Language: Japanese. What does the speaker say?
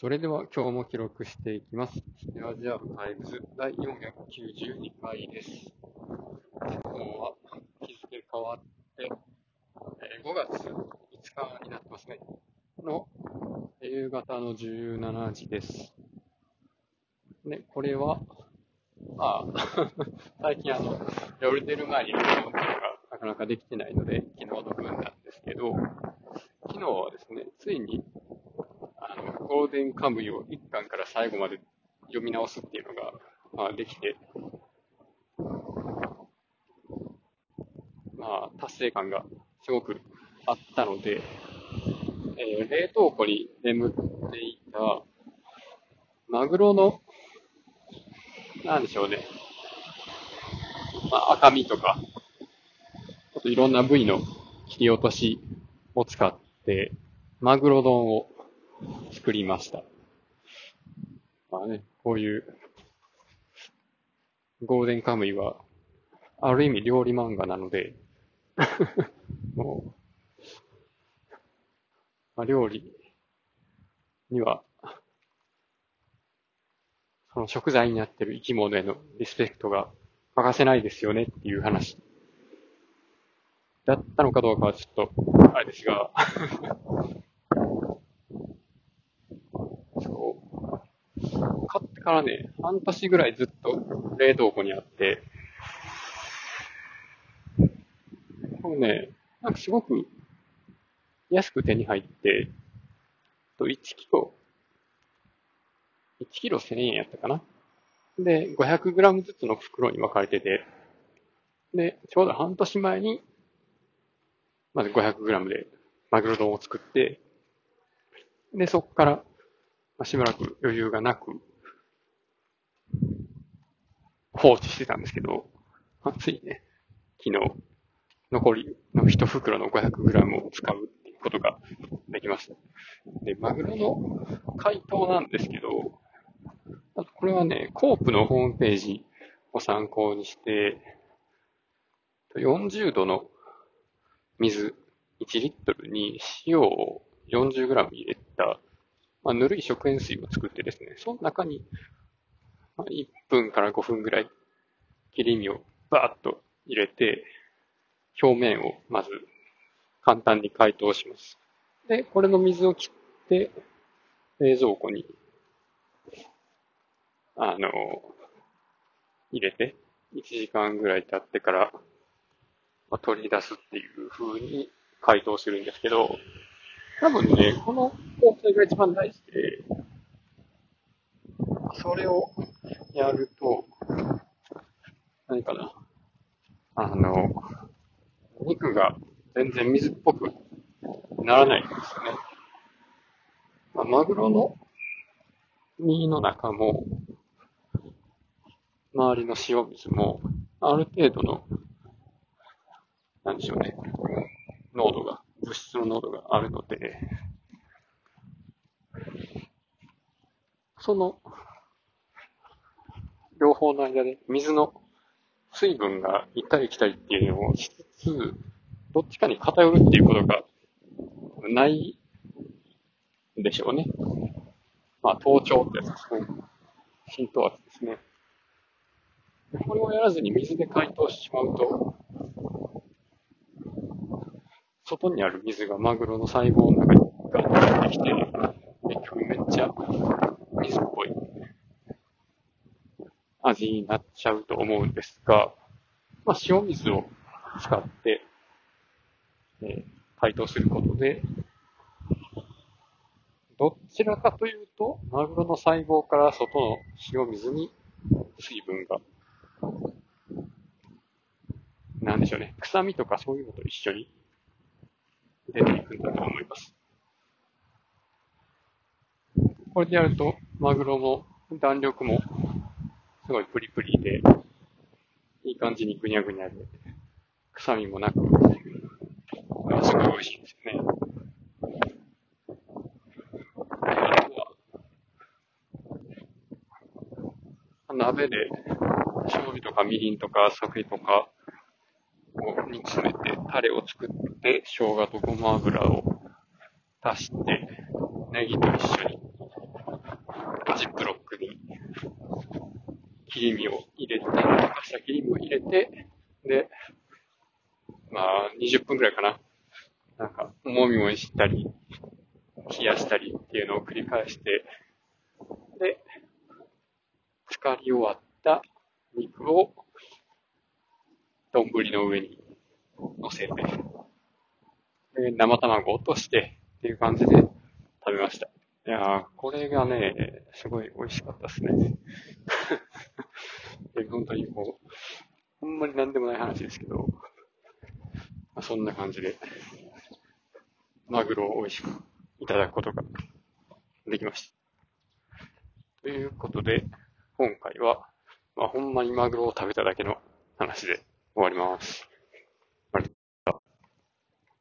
それでは今日も記録していきます。では、じゃあ、タイムズ第492回です。今日は日付変わって、え5月5日になってますね。の夕方の17時です。で、これは、あ、最近あの、夜寝る前に録音がなかなかできてないので、昨日の分なんですけど、昨日はですね、ついに、ゴールデンカムイを1巻から最後まで読み直すっていうのが、まあ、できて、まあ、達成感がすごくあったので、えー冷凍庫に眠っていた、マグロの、なんでしょうね、まあ、赤身とか、ちょっといろんな部位の切り落としを使って、マグロ丼を作りました。まあね、こういう、ゴーデンカムイは、ある意味料理漫画なので、もう、まあ、料理には、その食材になっている生き物へのリスペクトが欠かせないですよねっていう話だったのかどうかはちょっと、あれですが、そう。買ってからね、半年ぐらいずっと冷凍庫にあって、これね、なんかすごく安く手に入って、と1キロ、1キロ1000円やったかな。で、500グラムずつの袋に分かれてて、で、ちょうど半年前に、まず500グラムでマグロ丼を作って、で、そこから、まあしばらく余裕がなく、放置してたんですけど、まあついね、昨日、残りの一袋の500グラムを使うっていうことができました。で、マグロの解凍なんですけど、あとこれはね、コープのホームページを参考にして、40度の水1リットルに塩を40グラム入れた、まあ、ぬるい食塩水を作ってですね、その中に、1分から5分ぐらい切り身をバーッと入れて、表面をまず簡単に解凍します。で、これの水を切って、冷蔵庫に、あの、入れて、1時間ぐらい経ってから、まあ、取り出すっていう風に解凍するんですけど、多分ね、この工程が一番大事で、それをやると、何かな、あの、肉が全然水っぽくならないんですよね。まあ、マグロの身の中も、周りの塩水も、ある程度の、なんでしょうね、濃度が、物質の濃度があるので、その、両方の間で水の水分が行ったり来たりっていうのをしつつ、どっちかに偏るっていうことがないでしょうね。まあ、頭頂ってやつですね。浸透圧ですね。これをやらずに水で解凍してしまうと、外にある水がマグロの細胞の中にガッと入ってきて、結局めっちゃ水っぽい味になっちゃうと思うんですが、まあ、塩水を使って、えー解凍することで、どちらかというと、マグロの細胞から外の塩水に水分が、なんでしょうね、臭みとかそういうのと一緒に出ていくんだと思います。これでやると、マグロも弾力もすごいプリプリで、いい感じにぐにゃぐにゃで、臭みもなく、すごい美味しいんですよね。鍋で醤油とかみりんとか酒とかを煮詰めて、タレを作って、生姜とごま油を足して、ネギと一緒に切り身を入れて、溶かした切り身を入れて、で、まあ、20分くらいかな。なんか、もみもみしたり、冷やしたりっていうのを繰り返して、で、浸かり終わった肉を、丼の上に乗せて、で、生卵を落としてっていう感じで食べました。いやー、これがね、すごい美味しかったですね。本当にこう、ほんまになんでもない話ですけど、まあ、そんな感じで、マグロを美味しくいただくことができました。ということで、今回は、まあ、ほんまにマグロを食べただけの話で終わります。